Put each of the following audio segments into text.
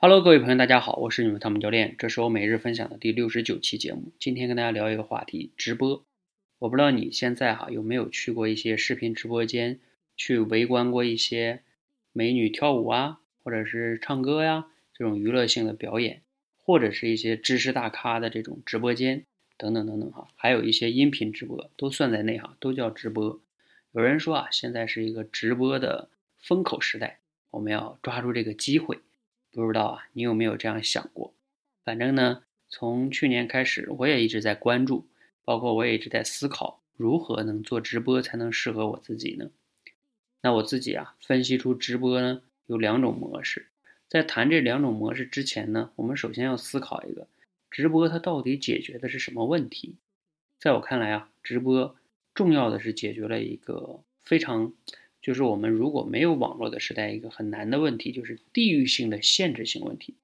Hello，各位朋友，大家好，我是你们汤姆教练，这是我每日分享的第六十九期节目。今天跟大家聊一个话题，直播。我不知道你现在哈有没有去过一些视频直播间，去围观过一些美女跳舞啊，或者是唱歌呀这种娱乐性的表演，或者是一些知识大咖的这种直播间等等等等哈，还有一些音频直播都算在内哈，都叫直播。有人说啊，现在是一个直播的风口时代，我们要抓住这个机会。不知道啊，你有没有这样想过？反正呢，从去年开始，我也一直在关注，包括我也一直在思考，如何能做直播才能适合我自己呢？那我自己啊，分析出直播呢有两种模式。在谈这两种模式之前呢，我们首先要思考一个，直播它到底解决的是什么问题？在我看来啊，直播重要的是解决了一个非常。就是我们如果没有网络的时代，一个很难的问题就是地域性的限制性问题。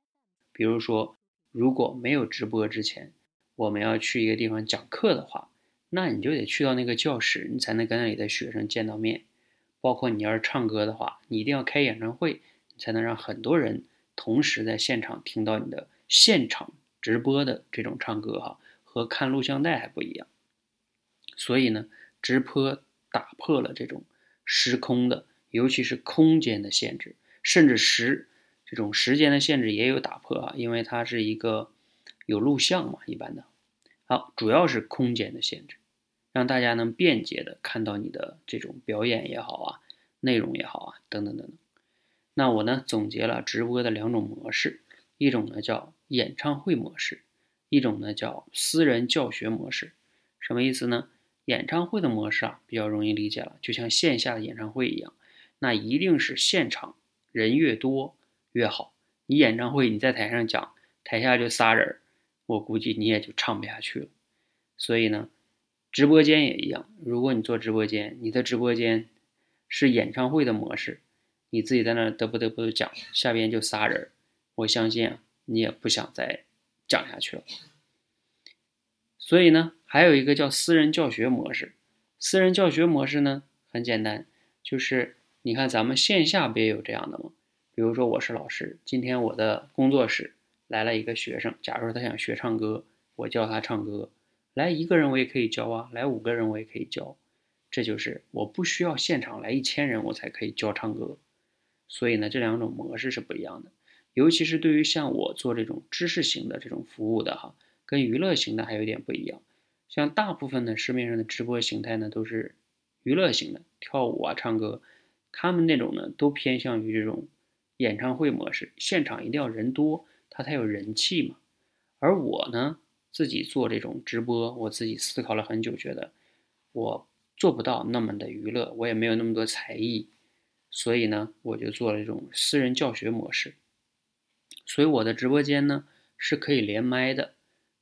比如说，如果没有直播之前，我们要去一个地方讲课的话，那你就得去到那个教室，你才能跟那里的学生见到面。包括你要是唱歌的话，你一定要开演唱会，你才能让很多人同时在现场听到你的现场直播的这种唱歌哈，和看录像带还不一样。所以呢，直播打破了这种。时空的，尤其是空间的限制，甚至时这种时间的限制也有打破啊，因为它是一个有录像嘛，一般的。好，主要是空间的限制，让大家能便捷的看到你的这种表演也好啊，内容也好啊，等等等等。那我呢总结了直播的两种模式，一种呢叫演唱会模式，一种呢叫私人教学模式。什么意思呢？演唱会的模式啊，比较容易理解了，就像线下的演唱会一样，那一定是现场人越多越好。你演唱会你在台上讲，台下就仨人，我估计你也就唱不下去了。所以呢，直播间也一样，如果你做直播间，你的直播间是演唱会的模式，你自己在那得不得不讲，下边就仨人，我相信啊，你也不想再讲下去了。所以呢。还有一个叫私人教学模式，私人教学模式呢很简单，就是你看咱们线下不也有这样的吗？比如说我是老师，今天我的工作室来了一个学生，假如说他想学唱歌，我教他唱歌，来一个人我也可以教啊，来五个人我也可以教，这就是我不需要现场来一千人我才可以教唱歌。所以呢，这两种模式是不一样的，尤其是对于像我做这种知识型的这种服务的哈，跟娱乐型的还有点不一样。像大部分的市面上的直播形态呢，都是娱乐型的，跳舞啊、唱歌，他们那种呢都偏向于这种演唱会模式，现场一定要人多，它才有人气嘛。而我呢，自己做这种直播，我自己思考了很久，觉得我做不到那么的娱乐，我也没有那么多才艺，所以呢，我就做了这种私人教学模式。所以我的直播间呢是可以连麦的，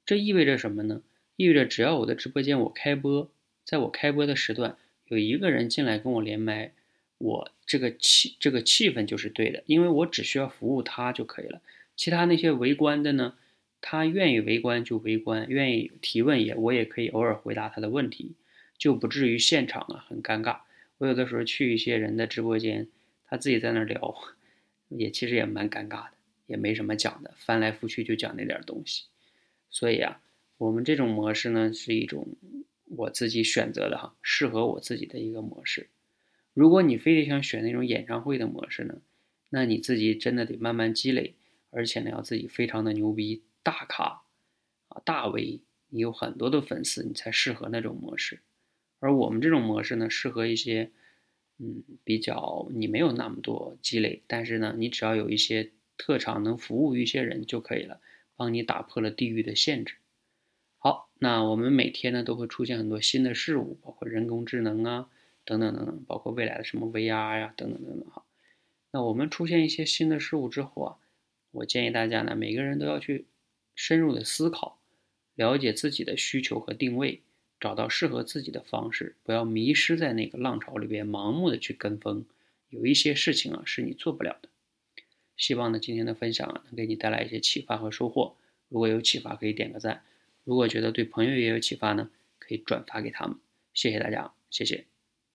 这意味着什么呢？意味着只要我的直播间我开播，在我开播的时段有一个人进来跟我连麦，我这个气这个气氛就是对的，因为我只需要服务他就可以了。其他那些围观的呢，他愿意围观就围观，愿意提问也我也可以偶尔回答他的问题，就不至于现场啊很尴尬。我有的时候去一些人的直播间，他自己在那聊，也其实也蛮尴尬的，也没什么讲的，翻来覆去就讲那点东西，所以啊。我们这种模式呢，是一种我自己选择的哈，适合我自己的一个模式。如果你非得想选那种演唱会的模式呢，那你自己真的得慢慢积累，而且呢要自己非常的牛逼，大咖啊大 V，你有很多的粉丝，你才适合那种模式。而我们这种模式呢，适合一些嗯比较你没有那么多积累，但是呢你只要有一些特长，能服务于一些人就可以了，帮你打破了地域的限制。好，那我们每天呢都会出现很多新的事物，包括人工智能啊，等等等等，包括未来的什么 VR 呀，等等等等哈。那我们出现一些新的事物之后啊，我建议大家呢，每个人都要去深入的思考，了解自己的需求和定位，找到适合自己的方式，不要迷失在那个浪潮里边，盲目的去跟风。有一些事情啊是你做不了的。希望呢今天的分享啊能给你带来一些启发和收获。如果有启发，可以点个赞。如果觉得对朋友也有启发呢，可以转发给他们。谢谢大家，谢谢。